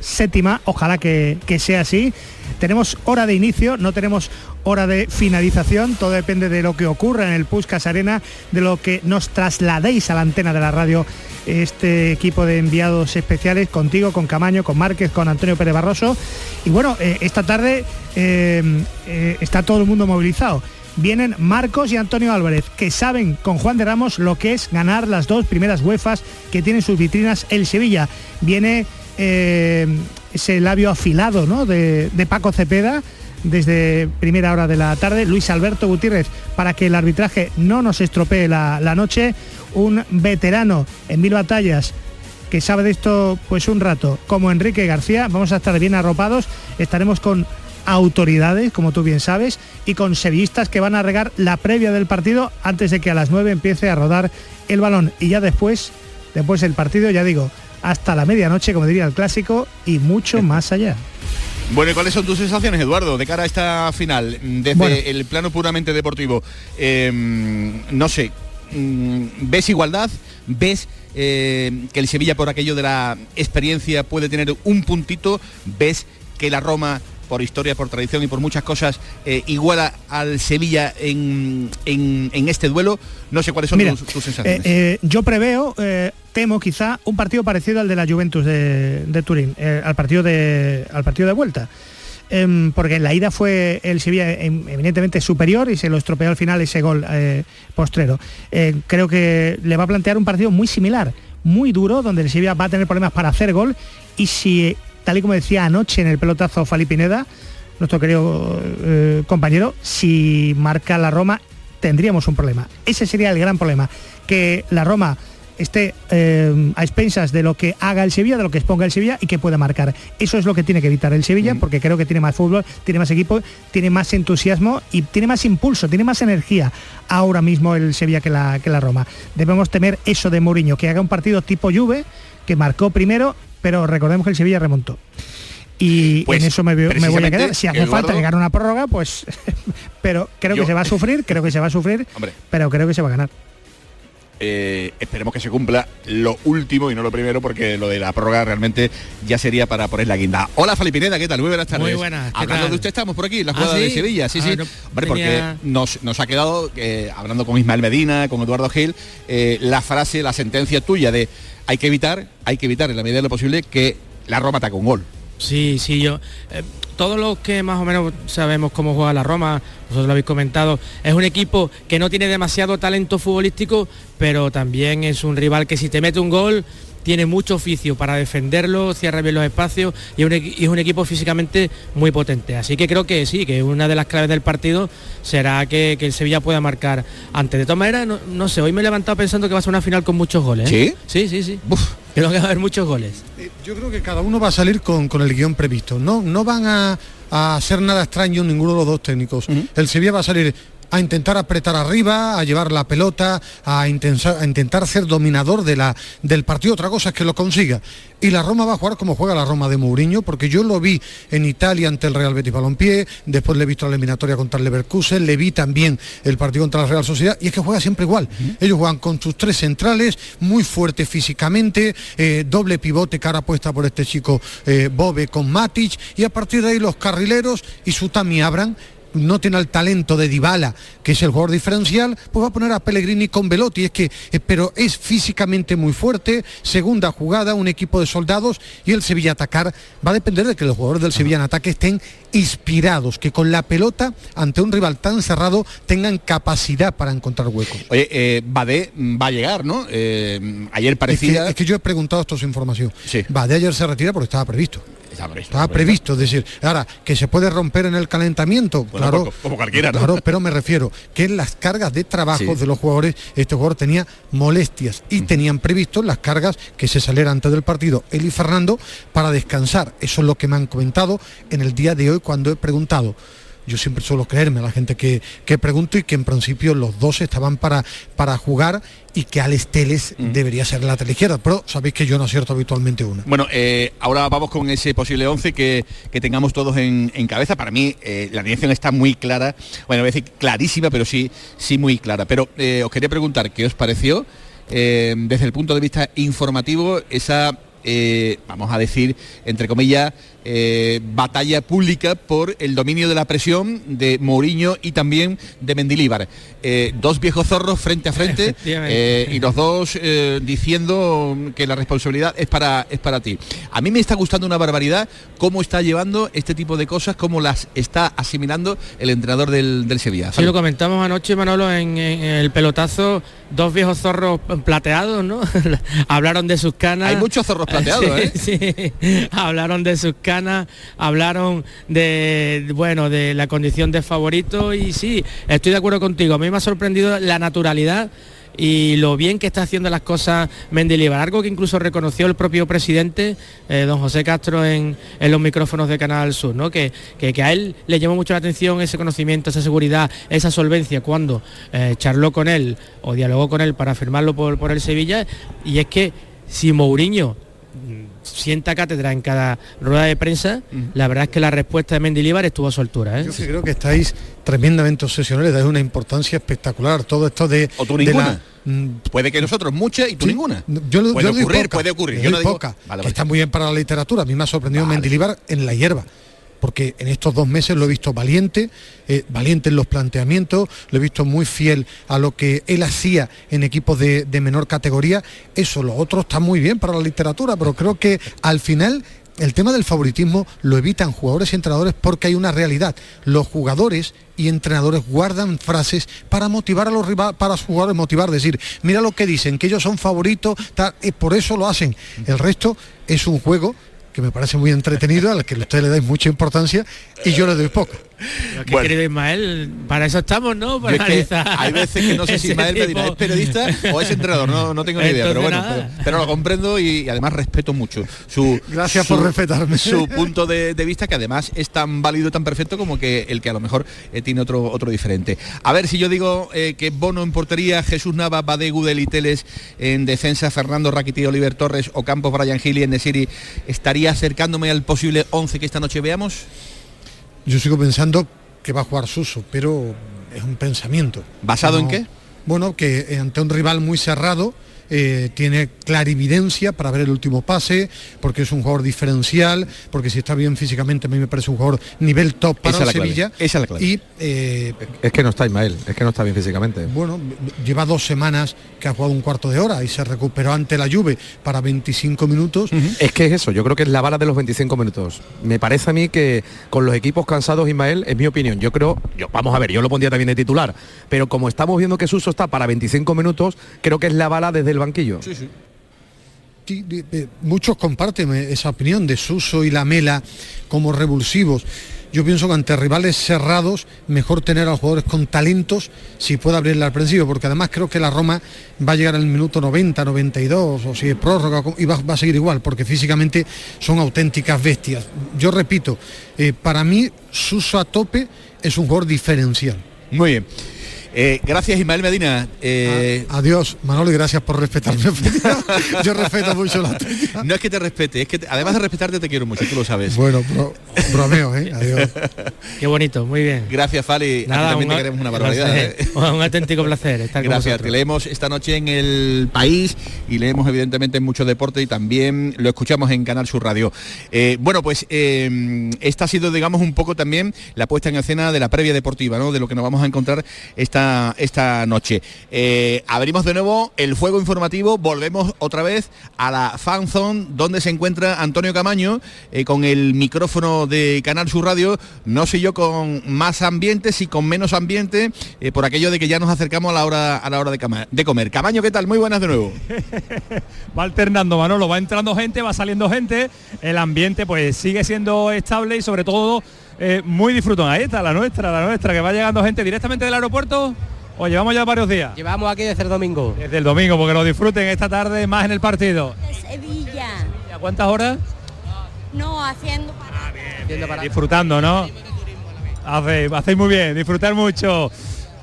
séptima. Ojalá que, que sea así. Tenemos hora de inicio, no tenemos hora de finalización, todo depende de lo que ocurra en el Puskas Arena, de lo que nos trasladéis a la antena de la radio este equipo de enviados especiales contigo, con Camaño, con Márquez, con Antonio Pérez Barroso. Y bueno, eh, esta tarde eh, eh, está todo el mundo movilizado. Vienen Marcos y Antonio Álvarez, que saben con Juan de Ramos lo que es ganar las dos primeras UEFAs que tienen sus vitrinas el Sevilla. Viene ese labio afilado ¿no? de, Paco Cepeda desde primera hora de la tarde, Luis Alberto Gutiérrez, para que el arbitraje no nos estropee la, la noche, un veterano en mil batallas que sabe de esto pues un rato, como Enrique García, vamos a estar bien arropados, estaremos con autoridades, como tú bien sabes, y con sevillistas que van a regar la previa del partido antes de que a las 9 empiece a rodar el balón. Y ya después, después del partido, ya digo, hasta la medianoche, como diría el clásico, y mucho más allá. Bueno, ¿y cuáles son tus sensaciones, Eduardo, de cara a esta final? Desde bueno. el plano puramente deportivo. Eh, no sé, mm, ¿ves igualdad? ¿Ves eh, que el Sevilla, por aquello de la experiencia, puede tener un puntito? ¿Ves que la Roma por historia, por tradición y por muchas cosas, eh, iguala al Sevilla en, en, en, este duelo. No sé cuáles son Mira, tus, tus, sensaciones. Eh, eh, yo preveo, temo quizá, un partido parecido al de la Juventus de, de Turín, al, partido de, al partido de vuelta. Eh, porque en la ida fue el Sevilla evidentemente superior y se lo estropeó al final ese gol eh, postrero. Eh, creo que le va a plantear un partido muy similar, muy duro, donde el Sevilla va a tener problemas para hacer gol y si tal y como decía anoche en el pelotazo Fali Pineda, nuestro querido eh, compañero, si marca la Roma tendríamos un problema. Ese sería el gran problema, que la Roma esté eh, a expensas de lo que haga el Sevilla, de lo que exponga el Sevilla y que pueda marcar. Eso es lo que tiene que evitar el Sevilla, mm. porque creo que tiene más fútbol, tiene más equipo, tiene más entusiasmo y tiene más impulso, tiene más energía ahora mismo el Sevilla que la, que la Roma. Debemos temer eso de Mourinho, que haga un partido tipo Juve, que marcó primero, pero recordemos que el Sevilla remontó. Y pues, en eso me, me, voy a quedar. Si hace Eduardo, falta llegar a una prórroga, pues... pero creo yo, que se va a sufrir, creo que se va a sufrir, hombre. pero creo que se va a ganar. Eh, esperemos que se cumpla lo último y no lo primero, porque lo de la prórroga realmente ya sería para poner la guinda. Hola Falipineda, ¿qué tal? Muy buenas tardes. Muy buenas. ¿qué Hablando tal? de usted estamos por aquí, la ¿Ah, jugada de sí? Sevilla, sí, Ah, sí. no, Hombre, porque nos, nos ha quedado, eh, hablando con Ismael Medina, con Eduardo Gil, eh, la frase, la sentencia tuya de hay que evitar, hay que evitar en la medida de lo posible que la Roma ataque un gol. Sí, sí, yo. eh, todos los que más o menos sabemos cómo juega la Roma, vosotros lo habéis comentado, es un equipo que no tiene demasiado talento futbolístico, pero también es un rival que si te mete un gol tiene mucho oficio para defenderlo, cierra bien los espacios y es un, equi- y es un equipo físicamente muy potente. Así que creo que sí, que una de las claves del partido será que, que el Sevilla pueda marcar antes. De todas maneras, no, no sé, hoy me he levantado pensando que va a ser una final con muchos goles. ¿eh? Sí, sí, sí. Creo que va a haber muchos goles. Yo creo que cada uno va a salir con, con el guion previsto. No, no van a, a hacer nada extraño ninguno de los dos técnicos. El Sevilla va a salir a intentar apretar arriba, a llevar la pelota, a, intentar ser dominador de la, del partido. Otra cosa es que lo consiga. Y la Roma va a jugar como juega la Roma de Mourinho, porque yo lo vi en Italia ante el Real Betis Balompié, después le he visto la eliminatoria contra el Leverkusen, le vi también el partido contra la Real Sociedad, y es que juega siempre igual. Ellos juegan con sus tres centrales, muy fuerte físicamente, eh, doble pivote cara puesta por este chico eh, Bobe con Matic, y a partir de ahí los carrileros y su Tami Abran no tiene el talento de Dybala, que es el jugador diferencial, pues va a poner a Pellegrini con Velotti, es que, eh, pero es físicamente muy fuerte, segunda jugada, un equipo de soldados y el Sevilla atacar va a depender de que los jugadores del Sevilla en ataque estén inspirados, que con la pelota ante un rival tan cerrado tengan capacidad para encontrar huecos. Oye, eh, Badé va a llegar, ¿no? Eh, ayer parecía... Es que, es que yo he preguntado esto sin información. Va, de ayer se retira porque estaba previsto. Estaba previsto. Estaba previsto, es decir, ahora, que se puede romper en el calentamiento, Bueno, claro, como- como cualquiera, ¿no? claro, pero me refiero que en las cargas de trabajo Sí. de los jugadores, este jugador tenía molestias y tenían previsto las cargas que se saliera antes del partido él y Fernando para descansar. Eso es lo que me han comentado en el día de hoy cuando he preguntado. Yo siempre suelo creerme a la gente que, que pregunto y que en principio los dos estaban para, para jugar y que Alex Teles debería ser la lateral izquierda, pero sabéis que yo no acierto habitualmente una. Bueno, eh, ahora vamos con ese posible 11 que, que tengamos todos en, en cabeza. Para mí eh, la dirección está muy clara, bueno, voy a decir clarísima, pero sí, sí muy clara. Pero eh, os quería preguntar qué os pareció desde el punto de vista informativo esa, eh, vamos a decir, entre comillas, eh, batalla pública por el dominio de la presión de Mourinho y también de Mendilíbar. Eh, dos viejos zorros frente a frente eh, y los dos diciendo que la responsabilidad es para, es para ti. A mí me está gustando una barbaridad cómo está llevando este tipo de cosas, cómo las está asimilando el entrenador del, del Sevilla. Sí, lo comentamos anoche, Manolo, en, en el pelotazo, dos viejos zorros plateados, ¿no? hablaron de sus canas. Hay muchos zorros plateados, ¿eh? Sí, hablaron de sus canas, hablaron de, bueno, de la condición de favorito y sí, estoy de acuerdo contigo. A mí me ha sorprendido la naturalidad y lo bien que está haciendo las cosas Mendilibar, algo que incluso reconoció el propio presidente, eh, don José Castro, en, en los micrófonos de Canal Sur, ¿no? que, que, a él le llamó mucho la atención ese conocimiento, esa seguridad, esa solvencia cuando eh, charló con él o dialogó con él para firmarlo por, por el Sevilla, y es que si Mourinho sienta cátedra en cada rueda de prensa, la verdad es que la respuesta de Mendilibar estuvo a su altura. ¿eh? Yo sí creo que estáis tremendamente obsesionales, dais una importancia espectacular. Todo esto de. O tú de ninguna. la- mm, Puede que nosotros muchas y tú Sí, ninguna. Yo, lo- puede yo ocurrir, poca, puede ocurrir. yo no digo- poca, Vale, que vale. está muy bien para la literatura. A mí me ha sorprendido Mendilibar en la hierba. Porque en estos dos meses lo he visto valiente, eh, valiente en los planteamientos, lo he visto muy fiel a lo que él hacía en equipos de, menor categoría. Eso, lo otro está muy bien para la literatura, pero creo que al final el tema del favoritismo lo evitan jugadores y entrenadores porque hay una realidad. Los jugadores y entrenadores guardan frases para motivar a los rivales, para sus jugadores motivar, decir, mira lo que dicen, que ellos son favoritos, tal, y por eso lo hacen. El resto es un juego que me parece muy entretenido, al que ustedes le dais mucha importancia y yo le doy poco. Pero que, querido Ismael, para eso estamos, ¿no? Yo Para es que analizar hay veces que no sé si Ismael me dirá, ¿es periodista o es entrenador? No, no tengo ni idea, pero bueno, pero, pero lo comprendo y, y además respeto mucho su Gracias su- por respetarme. su punto de, de vista que además es tan válido, tan perfecto como que el que a lo mejor eh, tiene otro otro diferente. A ver si yo digo eh, que Bono en portería, Jesús Nava, Bade, Gudel y Teles en defensa, Fernando Raquiti, Oliver Torres, Ocampos, Brian Gil y Nesiri, estaría acercándome al posible 11 que esta noche veamos. Yo sigo pensando que va a jugar Suso, pero es un pensamiento. ¿Basado en qué? bueno, que ante un rival muy cerrado, eh, tiene clarividencia para ver el último pase, porque es un jugador diferencial, porque si está bien físicamente a mí me parece un jugador nivel top para Esa es la Sevilla. clave, esa es la clave. Y eh, Es que no está Ismael, es que no está bien físicamente. bueno, lleva dos semanas que ha jugado un cuarto de hora y se recuperó ante la Juve para 25 minutos. Es que es eso, yo creo que es la bala de los 25 minutos. Me parece a mí que con los equipos cansados, Ismael, es mi opinión. Yo creo, yo, vamos a ver, yo lo pondría también de titular, pero como estamos viendo que Suso está para 25 minutos, creo que es la bala desde el banquillo. Sí, de- de- muchos comparten eh, esa opinión de Suso y Lamela como revulsivos. Yo pienso que ante rivales cerrados, mejor tener a los jugadores con talentos si puede abrirle al principio, porque además creo que la Roma va a llegar al minuto 90, 92, o si es prórroga, y va, va a seguir igual, porque físicamente son auténticas bestias. Yo repito, eh, para mí Suso a tope es un jugador diferencial. Muy bien. Eh, gracias Ismael Medina. Eh, Adiós, Manolo, y gracias por respetarme. Yo respeto mucho la tuya. no es que te respete, es que te- además de respetarte te quiero mucho, tú lo sabes. Bueno, bro- bromeo, ¿eh? Adiós. Qué bonito, muy bien. Gracias, Fali. a ti también te queremos una barbaridad. placer, ¿eh? Un auténtico placer estar con Gracias, vosotros. te leemos esta noche en el país y leemos evidentemente en mucho deporte y también lo escuchamos en Canal Sur Radio. Eh, bueno, pues eh, esta ha sido, digamos, un poco también la puesta en escena de la previa deportiva, ¿no? De lo que nos vamos a encontrar esta, esta noche. Eh, abrimos de nuevo el fuego informativo, volvemos otra vez a la fan zone donde se encuentra Antonio Camaño eh, con el micrófono de Canal Sur Radio, no sé yo con más ambiente, si con menos ambiente, eh, por aquello de que ya nos acercamos a la hora a la hora de, de comer. Camaño, ¿qué tal? Muy buenas de nuevo. va alternando Manolo, va entrando gente, va saliendo gente, el ambiente pues sigue siendo estable y sobre todo eh, muy disfrutón. Ahí está la nuestra, la nuestra, que va llegando gente directamente del aeropuerto. O llevamos ya varios días. Llevamos aquí desde el domingo. Desde el domingo, porque lo disfruten esta tarde más en el partido. Sevilla. ¿A cuántas horas? No, haciendo Disfrutando, ¿no? Hacéis, hacéis muy bien, disfrutar mucho.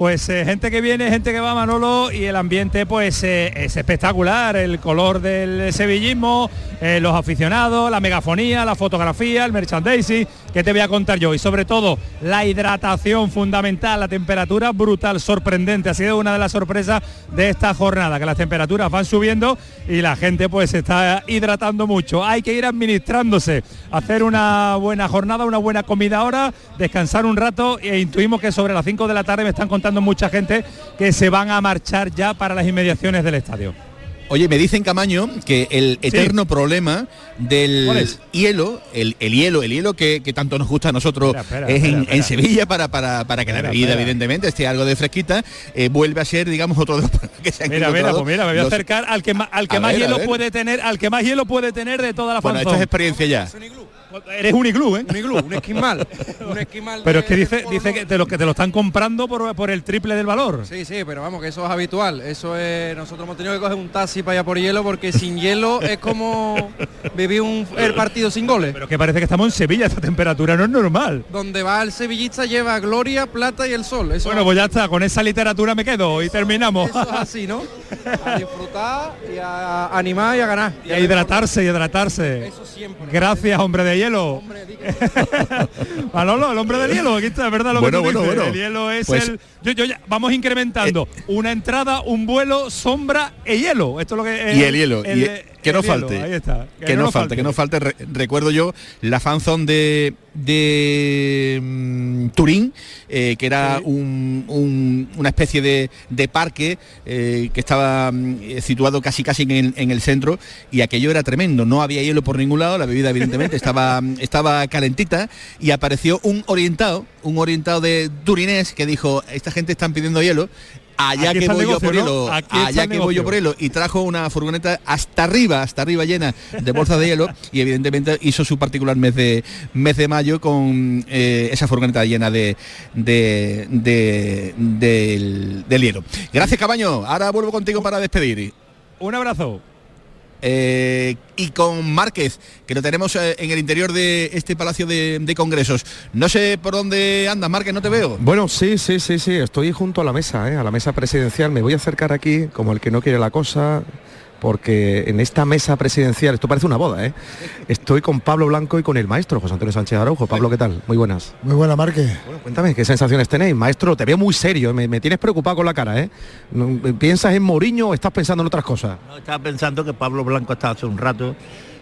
Pues eh, gente que viene, gente que va Manolo y el ambiente pues eh, es espectacular, el color del sevillismo, eh, los aficionados, la megafonía, la fotografía, el merchandising, que te voy a contar yo. Y sobre todo la hidratación fundamental, la temperatura brutal, sorprendente, ha sido una de las sorpresas de esta jornada, que las temperaturas van subiendo y la gente pues se está hidratando mucho. Hay que ir administrándose, hacer una buena jornada, una buena comida ahora, descansar un rato e intuimos que sobre las 5 de la tarde me están contando mucha gente que se van a marchar ya para las inmediaciones del estadio. Oye, me dicen Camaño que el eterno problema del hielo, el, el hielo, el hielo que, que tanto nos gusta a nosotros Espera, espera, es en, espera, espera. en Sevilla para, para, para que la bebida, espera. evidentemente, esté algo de fresquita, eh, vuelve a ser, digamos, otro de los que se han Mira, mira, pues mira, me voy a los- acercar al que más, al que A más ver, hielo puede tener, al que más hielo puede tener de toda la Bueno, esto fanzone. es experiencia ya. Eres un iglú, ¿eh? Un iglú, un esquimal. un esquimal Pero es que dice, dice que te lo que te lo están comprando por, por el triple del valor. Sí, sí, pero vamos, que eso es habitual. Eso es. Nosotros hemos tenido que coger un taxi para allá por hielo porque sin hielo es como vivir un, el partido sin goles. Pero que parece que estamos en Sevilla, esta temperatura no es normal. Donde va el sevillista lleva gloria, plata y el sol. Eso Bueno, pues ya está, con esa literatura me quedo y terminamos. Eso es así, ¿no? A disfrutar y a animar y a ganar. Y a hidratarse, y hidratarse. Eso siempre. Gracias, hombre de hielo. Manolo, el hombre del hielo, aquí está, es verdad lo Bueno, que tú bueno, dices. bueno. El hielo es Pues- el. Yo, yo ya- vamos incrementando. una entrada, un vuelo, sombra e hielo. Esto es lo que. y el hielo el- y- el que no hielo, falte Ahí está. que, no, falte, que no falte Re- recuerdo yo la fanzone de de mm, Turín eh, que era un- un- una especie de, de parque eh, que estaba mm, eh, situado casi casi en el, en el centro y aquello era tremendo. No había hielo por ningún lado la bebida evidentemente estaba mm, estaba calentita y apareció un orientado un orientado de turinés que dijo esta gente están pidiendo hielo allá que voy yo por ¿no? hielo Aquí está allá que voy yo por hielo y trajo una furgoneta hasta arriba, hasta arriba llena de bolsas de hielo y evidentemente hizo su particular mes de mes de mayo con eh, esa furgoneta llena de, de- de- del, del hielo. Gracias Cabaño, ahora vuelvo contigo para despedir. Un abrazo. Eh, y con Márquez, que lo tenemos eh, en el interior de este Palacio de, Congresos. No sé por dónde andas, Márquez, no te veo. Bueno, sí, sí, sí, sí, estoy junto a la mesa, ¿eh? a la mesa presidencial. Me voy a acercar aquí como el que no quiere la cosa, porque en esta mesa presidencial, esto parece una boda, ¿eh? estoy con Pablo Blanco y con el maestro José Antonio Sánchez Araujo. Pablo, ¿qué tal? Muy buenas. Muy buena, Marque. Bueno, cuéntame, ¿qué sensaciones tenéis? Maestro, te veo muy serio, me, me tienes preocupado con la cara, ¿eh? ¿Piensas en Mourinho o estás pensando en otras cosas? No, estaba pensando que Pablo Blanco estaba hace un rato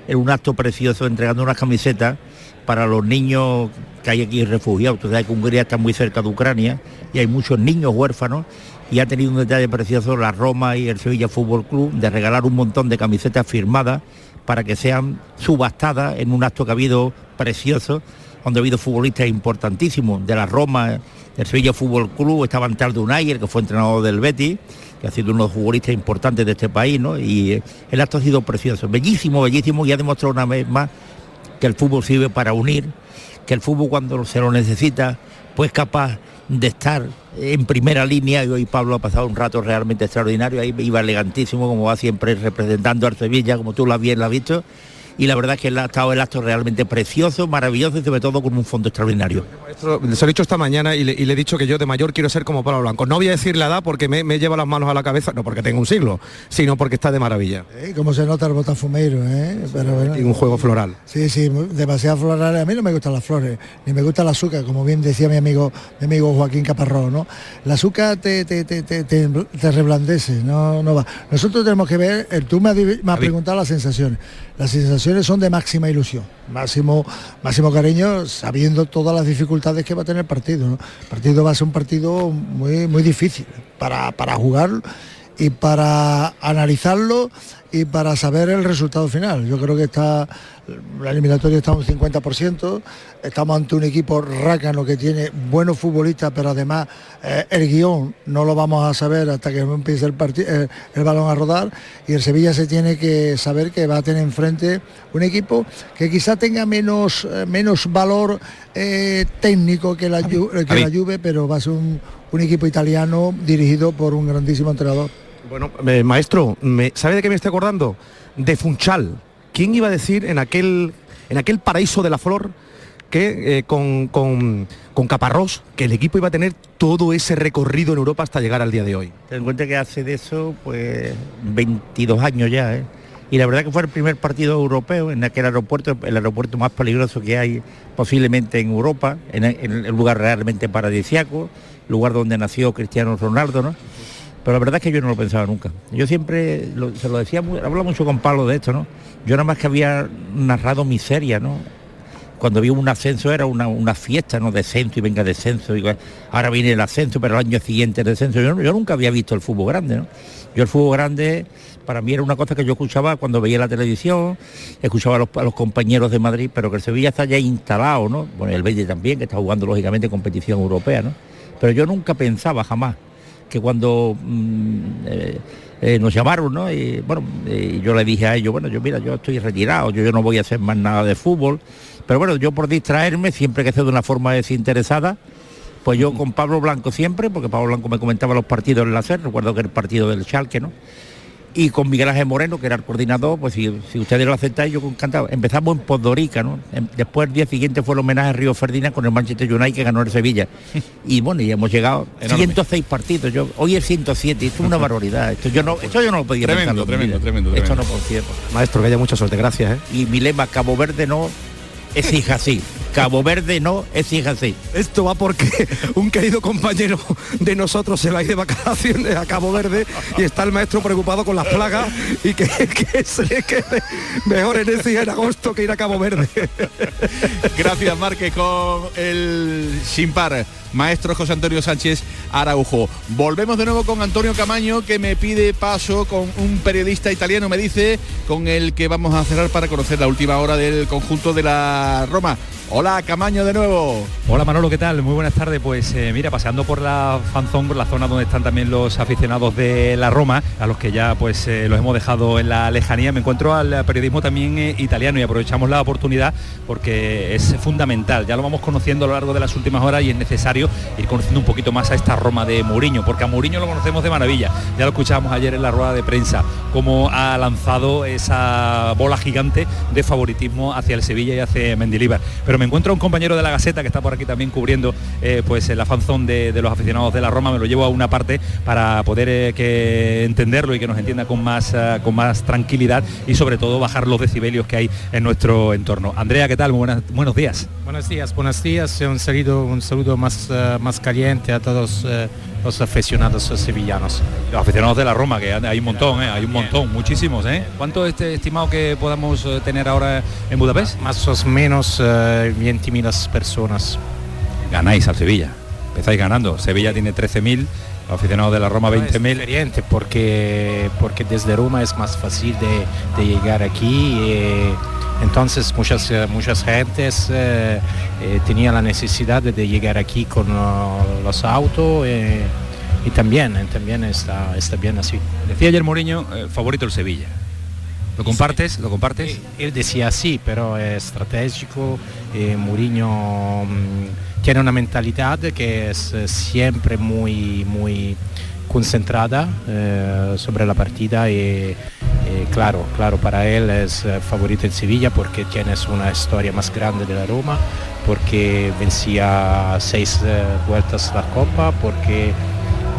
en un acto precioso entregando unas camisetas para los niños que hay aquí refugiados. Tú sabes que Hungría está muy cerca de Ucrania y hay muchos niños huérfanos y ha tenido un detalle precioso la Roma y el Sevilla Fútbol Club de regalar un montón de camisetas firmadas para que sean subastadas en un acto que ha habido precioso, donde ha habido futbolistas importantísimos de la Roma, del Sevilla Fútbol Club, estaba Antaldo Unayer, que fue entrenador del Betis, que ha sido uno de los futbolistas importantes de este país, ¿no? Y el acto ha sido precioso, bellísimo, bellísimo, y ha demostrado una vez más que el fútbol sirve para unir, que el fútbol cuando se lo necesita, pues capaz de estar en primera línea y hoy Pablo ha pasado un rato realmente extraordinario, ahí iba elegantísimo como va siempre representando al Sevilla, como tú la bien has visto, y la verdad es que ha estado el acto realmente precioso, maravilloso y sobre todo con un fondo extraordinario. Maestro, se lo he dicho esta mañana y le, y le, he dicho que yo de mayor quiero ser como Pablo Blanco. No voy a decir la edad porque me, me lleva las manos a la cabeza, no porque tengo un siglo, sino porque está de maravilla. ¿Eh? ¿Cómo se nota el botafumeiro? ¿eh? Pero, bueno, y un juego floral. Sí, sí, demasiado floral. A mí no me gustan las flores, ni me gusta el azúcar, como bien decía mi amigo, mi amigo Joaquín Caparrós, ¿no? El azúcar te, te, te, te, te reblandece, no, no va. Nosotros tenemos que ver, el, tú me has, me has preguntado las sensaciones. Las sensaciones son de máxima ilusión, máximo, máximo cariño, sabiendo todas las dificultades que va a tener el partido. El partido va a ser un partido muy, muy difícil para, para jugar y para analizarlo y para saber el resultado final. Yo creo que está la eliminatoria está un 50%, estamos ante un equipo rácano que tiene buenos futbolistas, pero además eh, el guion no lo vamos a saber hasta que empiece el, el, el, balón a rodar y el Sevilla se tiene que saber que va a tener enfrente un equipo que quizá tenga menos, eh, menos valor eh, técnico que la, que la Juve, pero va a ser un, un equipo italiano dirigido por un grandísimo entrenador. Bueno, eh, maestro, me, ¿sabe de qué me estoy acordando? De Funchal. ¿Quién iba a decir en aquel, en aquel paraíso de la flor que eh, con, con, con, Caparrós, que el equipo iba a tener todo ese recorrido en Europa hasta llegar al día de hoy? Ten en cuenta que hace de eso pues 22 años ya, ¿eh? Y la verdad que fue el primer partido europeo en aquel aeropuerto, el aeropuerto más peligroso que hay posiblemente en Europa, en, el lugar realmente paradisiaco, lugar donde nació Cristiano Ronaldo, ¿no? Pero la verdad es que yo no lo pensaba nunca. Yo siempre se lo decía, hablaba mucho con Pablo de esto, ¿no? Yo nada más que había narrado miseria, ¿no? Cuando había un ascenso era una, fiesta, ¿no? Descenso y venga descenso. Y ahora viene el ascenso, pero el año siguiente el descenso. Yo, nunca había visto el fútbol grande, ¿no? Yo el fútbol grande para mí era una cosa que yo escuchaba cuando veía la televisión, escuchaba a los, compañeros de Madrid, pero que el Sevilla está ya instalado, ¿no? Bueno, el Valle también, que está jugando lógicamente competición europea, ¿no? Pero yo nunca pensaba jamás que cuando mmm, eh, eh, nos llamaron, ¿no? Y bueno, eh, yo le dije a ellos, bueno, yo mira, yo estoy retirado, yo, yo no voy a hacer más nada de fútbol, pero bueno, yo por distraerme, siempre que sea de una forma desinteresada, pues yo con Pablo Blanco siempre, porque Pablo Blanco me comentaba los partidos en la SER, recuerdo que el partido del Schalke, ¿no? Y con Miguel Ángel Moreno, que era el coordinador, pues si, si ustedes lo aceptáis, yo encantado. Empezamos en Podorica, ¿no? Después el día siguiente fue el homenaje a Río Ferdinand con el Manchester United que ganó el Sevilla. Y bueno, y hemos llegado a 106 partidos. Yo, hoy es 107, esto es una barbaridad. Esto yo no, esto yo no lo podía tremendo, pensar. Tremendo, tremendo, Esto tremendo. no podía. Maestro, que haya mucha suerte, gracias. ¿eh? Y mi lema, Cabo Verde no, es hija así. Cabo Verde no, es así. Esto va porque un querido compañero de nosotros se va a ir de vacaciones a Cabo Verde y está el maestro preocupado con las plagas y que, que se le quede mejor en ese en agosto que ir a Cabo Verde. Gracias, Marque, con el sin par. Maestro José Antonio Sánchez Araujo. Volvemos de nuevo con Antonio Camaño que me pide paso con un periodista italiano, me dice, con el que vamos a cerrar para conocer la última hora del conjunto de la Roma. Hola, Camaño de nuevo. Hola Manolo, ¿qué tal? Muy buenas tardes. Pues eh, mira, paseando por la fanzón, por la zona donde están también los aficionados de la Roma, a los que ya pues eh, los hemos dejado en la lejanía, me encuentro al periodismo también eh, italiano y aprovechamos la oportunidad porque es fundamental. Ya lo vamos conociendo a lo largo de las últimas horas y es necesario ir conociendo un poquito más a esta Roma de Mourinho, porque a Mourinho lo conocemos de maravilla. Ya lo escuchábamos ayer en la rueda de prensa, cómo ha lanzado esa bola gigante de favoritismo hacia el Sevilla y hacia Mendilibar. Pero me encuentro un compañero de la Gaceta que está por aquí también cubriendo eh, pues la fanzón de, los aficionados de la Roma, me lo llevo a una parte para poder eh, que entenderlo y que nos entienda con más, uh, con más tranquilidad y sobre todo bajar los decibelios que hay en nuestro entorno. Andrea, ¿qué tal? Buenas, buenos días. Buenos días, buenos días. Un saludo, un saludo más, uh, más caliente a todos uh, los aficionados sevillanos. Los aficionados de la Roma, que hay un montón, ¿eh? hay un montón, muchísimos. ¿eh? ¿Cuánto este estimado que podamos tener ahora en Budapest? Más o menos uh, 20.000 personas. Ganáis al Sevilla, empezáis ganando. Sevilla tiene 13.000 aficionados de la Roma 20.000. porque, porque desde Roma es más fácil de, de llegar aquí. Eh, entonces muchas, muchas gentes eh, eh, tenían la necesidad de, de llegar aquí con uh, los autos eh, y también, también está, está bien así. Decía ayer Mourinho, favorito el Sevilla. ¿Lo compartes? ¿Lo compartes? Él decía sí, pero es estratégico. Eh, Mourinho mmm, tiene una mentalidad que es siempre muy, muy concentrada eh, sobre la partida y eh, claro, claro, para él es favorito en Sevilla porque tienes una historia más grande de la Roma, porque vencía seis vueltas la Copa, porque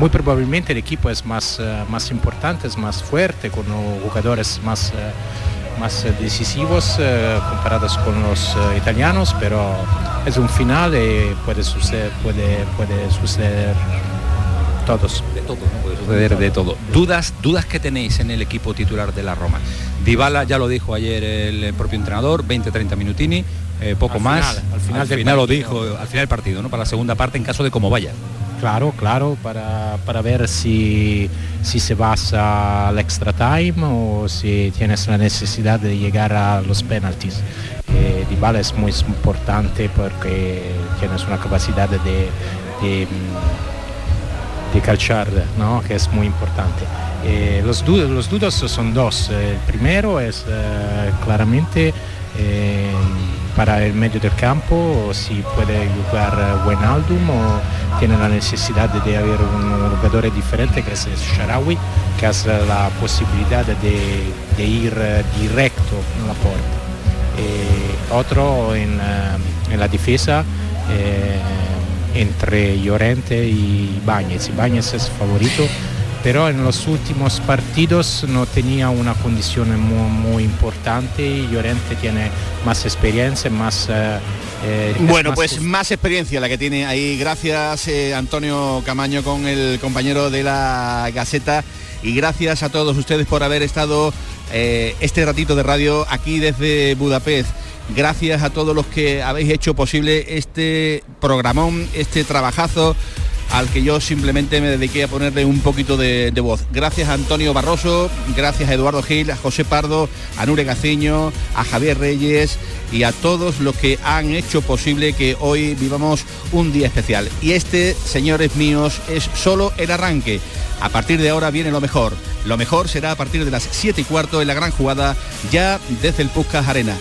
muy probablemente el equipo es más, uh, más importante, es más fuerte, con jugadores más, uh, más decisivos uh, comparados con los italianos, pero es un final y puede suceder, puede, puede suceder todos. De todo, ¿no? puede suceder de todo. ¿Dudas, dudas que tenéis en el equipo titular de la Roma. Dybala ya lo dijo ayer el propio entrenador, 20-30 minutini, eh, poco al más. Final, al final, al final lo dijo, al final del partido, ¿no? Para la segunda parte en caso de cómo vaya. Claro, claro, para, para ver si, si se vas al extra time o si tienes la necesidad de llegar a los penaltis. Eh, Dybala es muy importante porque tienes una capacidad de, de, de calchar, ¿no? que es muy importante. Eh, los, los dudos son dos. El primero es eh, claramente para el medio del campo, si puede jugar Wijnaldum o tiene la necesidad de, haber un jugador diferente que es Sharawi, que hace la posibilidad de, de ir directo en la puerta. Eh, otro en, uh, en, la defensa eh, entre Llorente y Bañez. Bañez es favorito pero en los últimos partidos no tenía una condición muy, muy importante y Llorente tiene más experiencia, más... Eh, eh, bueno, más pues más experiencia la que tiene ahí. Gracias eh, Antonio Camaño con el compañero de la Gaceta y gracias a todos ustedes por haber estado eh, este ratito de radio aquí desde Budapest. Gracias a todos los que habéis hecho posible este programón, este trabajazo al que yo simplemente me dediqué a ponerle un poquito de, voz. Gracias a Antonio Barroso, gracias a Eduardo Gil, a José Pardo, a Nure Gaciño, a Javier Reyes y a todos los que han hecho posible que hoy vivamos un día especial. Y este, señores míos, es solo el arranque. A partir de ahora viene lo mejor. Lo mejor será a partir de las 7 y cuarto en la gran jugada, ya desde el Puskas Arena.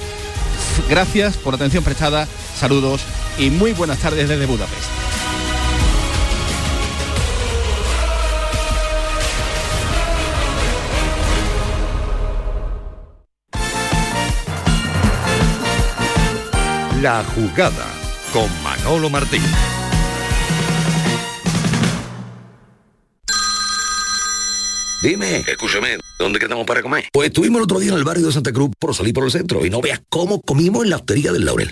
Gracias por la atención prestada, saludos y muy buenas tardes desde Budapest. La jugada con Manolo Martín. Dime, escúchame, ¿dónde quedamos para comer? Pues estuvimos el otro día en el barrio de Santa Cruz por salir por el centro y no veas cómo comimos en la hostería del Laurel.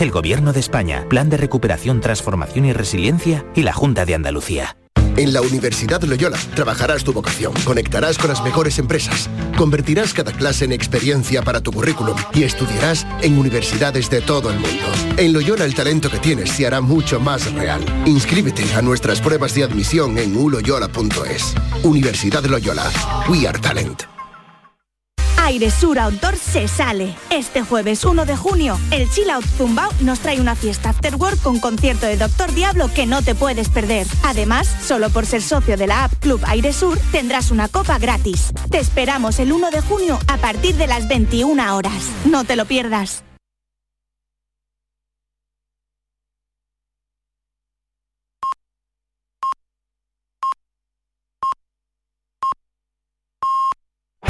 el Gobierno de España, Plan de Recuperación, Transformación y Resiliencia y la Junta de Andalucía. En la Universidad Loyola trabajarás tu vocación, conectarás con las mejores empresas, convertirás cada clase en experiencia para tu currículum y estudiarás en universidades de todo el mundo. En Loyola el talento que tienes se hará mucho más real. Inscríbete a nuestras pruebas de admisión en uloyola.es. Universidad Loyola. We are talent. Aire Sur Outdoor se sale. Este jueves 1 de junio, el Chill Out Zumbao nos trae una fiesta after work con concierto de Doctor Diablo que no te puedes perder. Además, solo por ser socio de la app Club Aire Sur tendrás una copa gratis. Te esperamos el 1 de junio a partir de las 21 horas. No te lo pierdas.